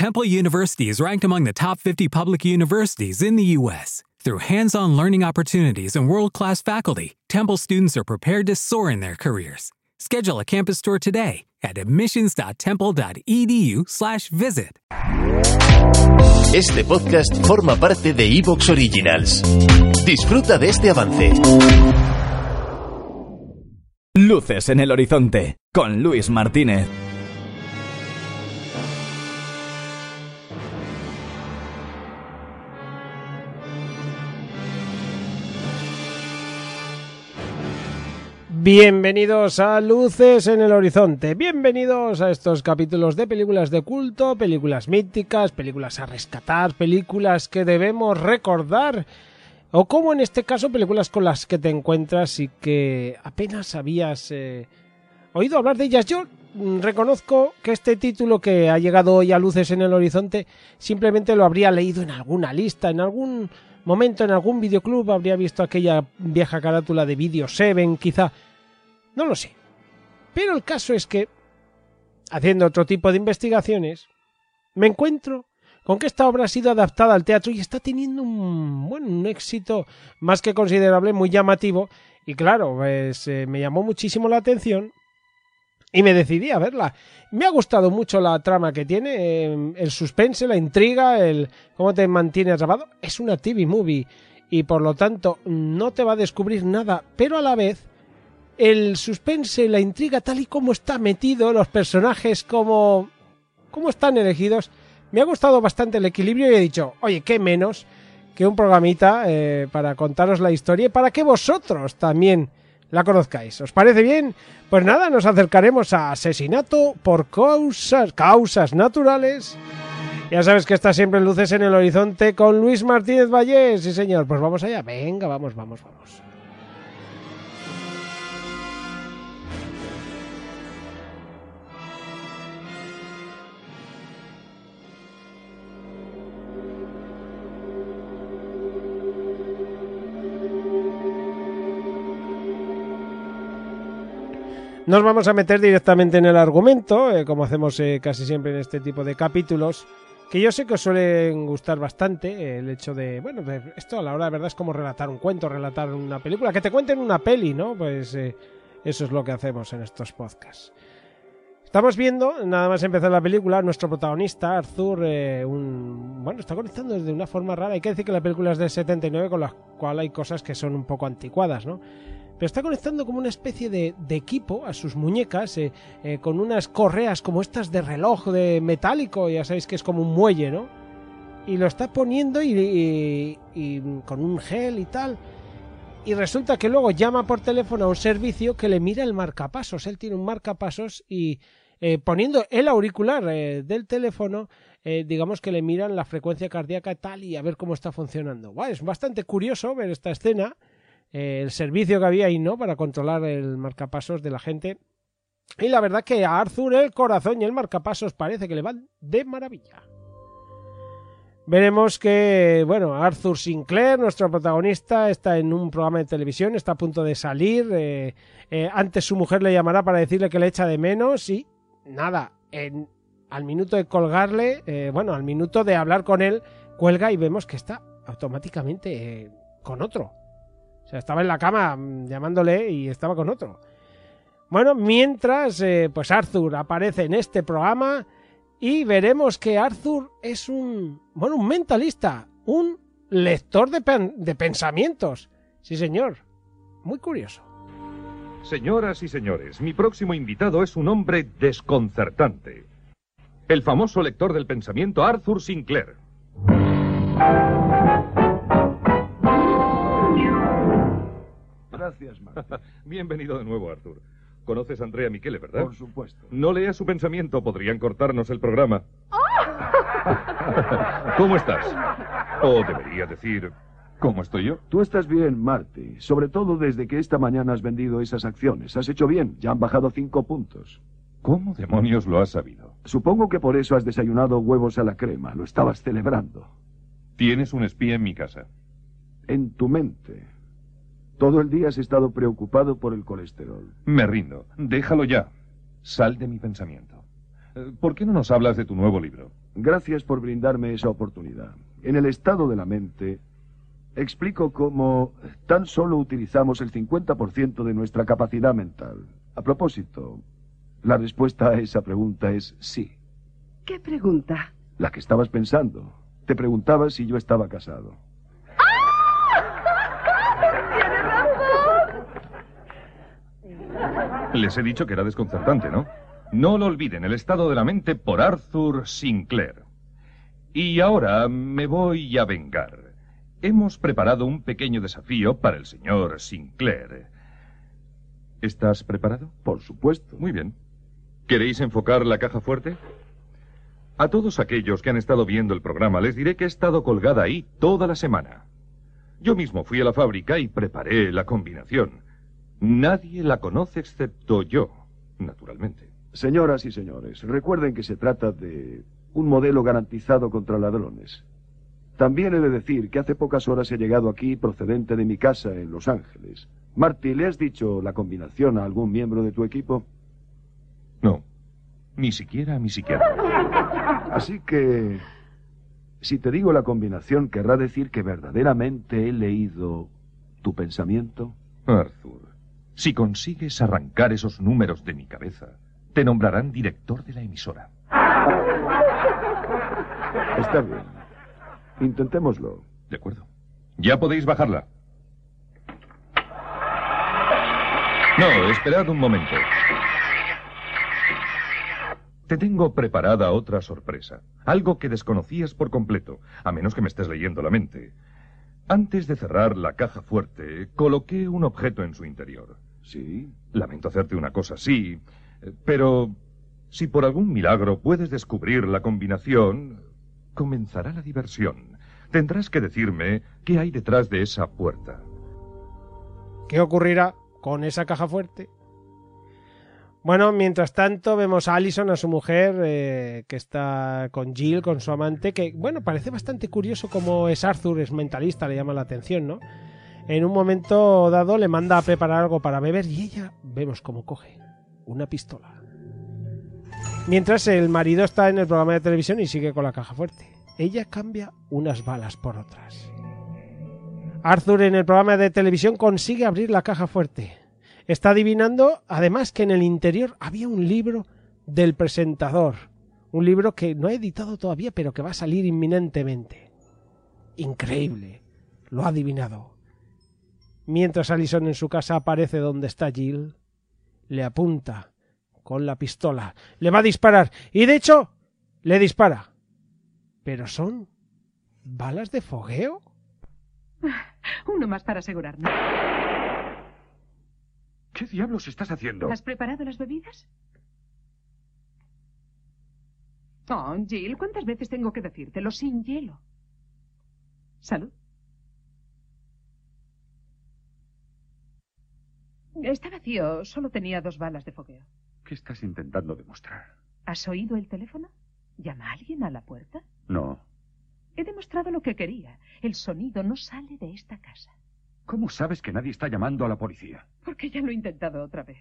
Temple University is ranked among the top 50 public universities in the U.S. Through hands on learning opportunities and world class faculty, Temple students are prepared to soar in their careers. Schedule a campus tour today at admissions.temple.edu/slash visit. Este podcast forma parte de Evox Originals. Disfruta de este avance. Luces en el horizonte con Luis Martínez. Bienvenidos a Luces en el Horizonte, bienvenidos a estos capítulos de películas de culto, películas míticas, películas a rescatar, películas que debemos recordar, o como en este caso películas con las que te encuentras y que apenas habías eh, oído hablar de ellas. Yo mm, reconozco que este título que ha llegado hoy a Luces en el Horizonte simplemente lo habría leído en alguna lista, en algún momento, en algún videoclub, habría visto aquella vieja carátula de Video 7 quizá no lo sé. Pero el caso es que, haciendo otro tipo de investigaciones, me encuentro con que esta obra ha sido adaptada al teatro y está teniendo un, bueno, un éxito más que considerable, muy llamativo. Y claro, pues eh, me llamó muchísimo la atención y me decidí a verla. Me ha gustado mucho la trama que tiene, eh, el suspense, la intriga, el cómo te mantiene atrapado. Es una TV movie y por lo tanto no te va a descubrir nada, pero a la vez el suspense, la intriga tal y como está metido, los personajes como, están elegidos, me ha gustado bastante el equilibrio y he dicho, oye, qué menos que un programita eh, para contaros la historia y para que vosotros también la conozcáis. ¿Os parece bien? Pues nada, nos acercaremos a asesinato por causas, causas naturales. Ya sabes que está siempre luces en el horizonte con Luis Martínez Vallés. Sí, señor. Pues vamos allá. Venga, vamos, vamos, vamos. Nos vamos a meter directamente en el argumento, eh, como hacemos eh, casi siempre en este tipo de capítulos, que yo sé que os suelen gustar bastante eh, el hecho de, bueno, esto a la hora de verdad es como relatar un cuento, relatar una película, que te cuenten una peli, ¿no? Pues eso es lo que hacemos en estos podcasts. Estamos viendo, nada más empezar la película, nuestro protagonista, Arthur, un, bueno, está conectando de una forma rara. Hay que decir que la película es del 79, con la cual hay cosas que son un poco anticuadas, ¿no? Pero está conectando como una especie de, equipo a sus muñecas eh, eh, con unas correas como estas de reloj de metálico, ya sabéis que es como un muelle, ¿no? Y lo está poniendo y, con un gel y tal. Y resulta que luego llama por teléfono a un servicio que le mira el marcapasos. Él tiene un marcapasos y eh, poniendo el auricular del teléfono, digamos que le miran la frecuencia cardíaca y tal y a ver cómo está funcionando. es bastante curioso ver esta escena el servicio que había ahí, ¿no? Para controlar el marcapasos de la gente. Y la verdad que a Arthur el corazón y el marcapasos parece que le van de maravilla. Veremos que, bueno, Arthur Sinclair, nuestro protagonista, está en un programa de televisión, está a punto de salir. Eh, eh, antes su mujer le llamará para decirle que le echa de menos y nada, en, al minuto de colgarle, eh, bueno, al minuto de hablar con él, cuelga y vemos que está automáticamente con otro. O sea, estaba en la cama mm, llamándole y estaba con otro. Bueno, mientras, eh, pues Arthur aparece en este programa y veremos que Arthur es un, bueno, un mentalista, un lector de, de pensamientos. Sí, señor. Muy curioso. Señoras y señores, mi próximo invitado es un hombre desconcertante. El famoso lector del pensamiento Arthur Sinclair. Gracias, Martín. Bienvenido de nuevo, Arthur. Conoces a Andrea Michele, ¿verdad? Por supuesto. No leas su pensamiento, podrían cortarnos el programa. ¿Cómo estás? O debería decir, ¿cómo estoy yo? Tú estás bien, Marty. Sobre todo desde que esta mañana has vendido esas acciones. Has hecho bien. Ya han bajado cinco puntos. ¿Cómo demonios lo has sabido? Supongo que por eso has desayunado huevos a la crema. Lo estabas celebrando. Tienes un espía en mi casa. En tu mente. Todo el día has estado preocupado por el colesterol. Me rindo. Déjalo ya. Sal de mi pensamiento. Eh, ¿Por qué no nos hablas de tu nuevo libro? Gracias por brindarme esa oportunidad. En el estado de la mente, explico cómo tan solo utilizamos el 50% de nuestra capacidad mental. A propósito, la respuesta a esa pregunta es sí. ¿Qué pregunta? La que estabas pensando. Te preguntaba si yo estaba casado. Les he dicho que era desconcertante, ¿no? No lo olviden, el estado de la mente por Arthur Sinclair. Y ahora me voy a vengar. Hemos preparado un pequeño desafío para el señor Sinclair. ¿Estás preparado? Por supuesto. Muy bien. ¿Queréis enfocar la caja fuerte? A todos aquellos que han estado viendo el programa les diré que he estado colgada ahí toda la semana. Yo mismo fui a la fábrica y preparé la combinación. Nadie la conoce excepto yo, naturalmente. Señoras y señores, recuerden que se trata de un modelo garantizado contra ladrones. También he de decir que hace pocas horas he llegado aquí procedente de mi casa en Los Ángeles. Marty, ¿le has dicho la combinación a algún miembro de tu equipo? No, ni siquiera a mi psiquiatra. Así que, si te digo la combinación, querrá decir que verdaderamente he leído tu pensamiento. Arthur, si consigues arrancar esos números de mi cabeza, te nombrarán director de la emisora. Está bien. Intentémoslo. De acuerdo. Ya podéis bajarla. No, esperad un momento. Te tengo preparada otra sorpresa. Algo que desconocías por completo, a menos que me estés leyendo la mente. Antes de cerrar la caja fuerte, coloqué un objeto en su interior. Sí. Lamento hacerte una cosa así, pero si por algún milagro puedes descubrir la combinación, comenzará la diversión. Tendrás que decirme qué hay detrás de esa puerta. ¿Qué ocurrirá con esa caja fuerte? Bueno, mientras tanto vemos a Allison, a su mujer, eh, que está con Jill, con su amante, que, bueno, parece bastante curioso como es Arthur, es mentalista, le llama la atención, ¿no? En un momento dado le manda a preparar algo para beber y ella, vemos cómo coge una pistola. Mientras el marido está en el programa de televisión y sigue con la caja fuerte. Ella cambia unas balas por otras. Arthur en el programa de televisión consigue abrir la caja fuerte. Está adivinando, además, que en el interior había un libro del presentador. Un libro que no ha editado todavía, pero que va a salir inminentemente. Increíble. Lo ha adivinado. Mientras Allison en su casa aparece donde está Jill, le apunta con la pistola. Le va a disparar. Y de hecho, le dispara. Pero son balas de fogueo. Uno más para asegurarnos. ¿Qué diablos estás haciendo? ¿Has preparado las bebidas? Oh, Jill, ¿cuántas veces tengo que decírtelo sin hielo? Salud. Está vacío, solo tenía dos balas de fogueo. ¿Qué estás intentando demostrar? ¿Has oído el teléfono? ¿Llama a alguien a la puerta? No. He demostrado lo que quería. El sonido no sale de esta casa. ¿Cómo sabes que nadie está llamando a la policía? Porque ya lo he intentado otra vez.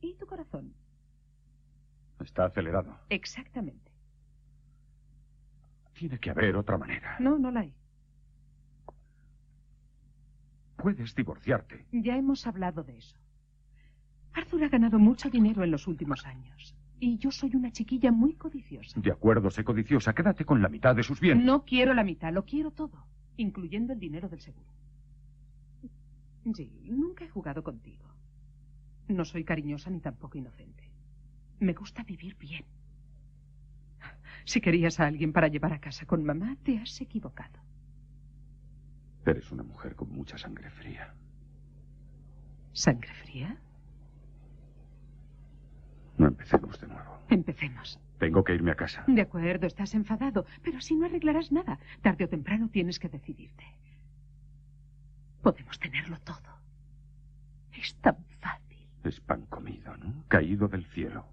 ¿Y tu corazón? Está acelerado. Exactamente. Tiene que haber otra manera. No, no la hay. Puedes divorciarte. Ya hemos hablado de eso. Arthur ha ganado mucho dinero en los últimos años. Y yo soy una chiquilla muy codiciosa. De acuerdo, sé codiciosa. Quédate con la mitad de sus bienes. No quiero la mitad, lo quiero todo. Incluyendo el dinero del seguro. Jill, nunca he jugado contigo. No soy cariñosa ni tampoco inocente. Me gusta vivir bien. Si querías a alguien para llevar a casa con mamá, te has equivocado. Eres una mujer con mucha sangre fría. ¿Sangre fría? No empecemos de nuevo. Empecemos. Tengo que irme a casa. De acuerdo, estás enfadado, pero así no arreglarás nada. Tarde o temprano tienes que decidirte. Podemos tenerlo todo. Es tan fácil. Es pan comido, ¿no? Caído del cielo.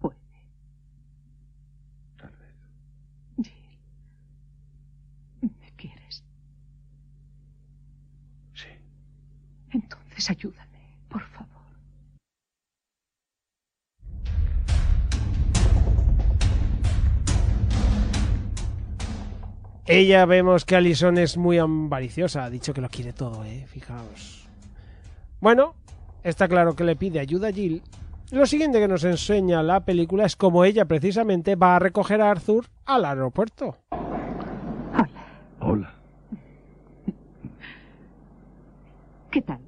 Puede. Tal vez. Jill. ¿Me quieres? Sí. Entonces ayúdame, por favor. Ella vemos que Alison es muy ambariciosa, ha dicho que lo quiere todo, eh, fijaos. Bueno, está claro que le pide ayuda a Jill. Lo siguiente que nos enseña la película es cómo ella precisamente va a recoger a Arthur al aeropuerto. Hola. ¿Qué tal?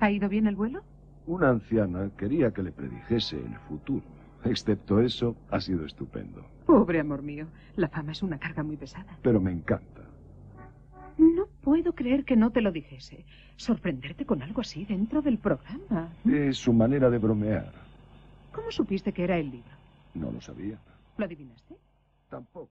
¿Ha ido bien el vuelo? Una anciana quería que le predijese el futuro. Excepto eso, ha sido estupendo. Pobre amor mío, la fama es una carga muy pesada. Pero me encanta. No puedo creer que no te lo dijese. Sorprenderte con algo así dentro del programa. Es su manera de bromear. ¿Cómo supiste que era el libro? No lo sabía. ¿Lo adivinaste? Tampoco.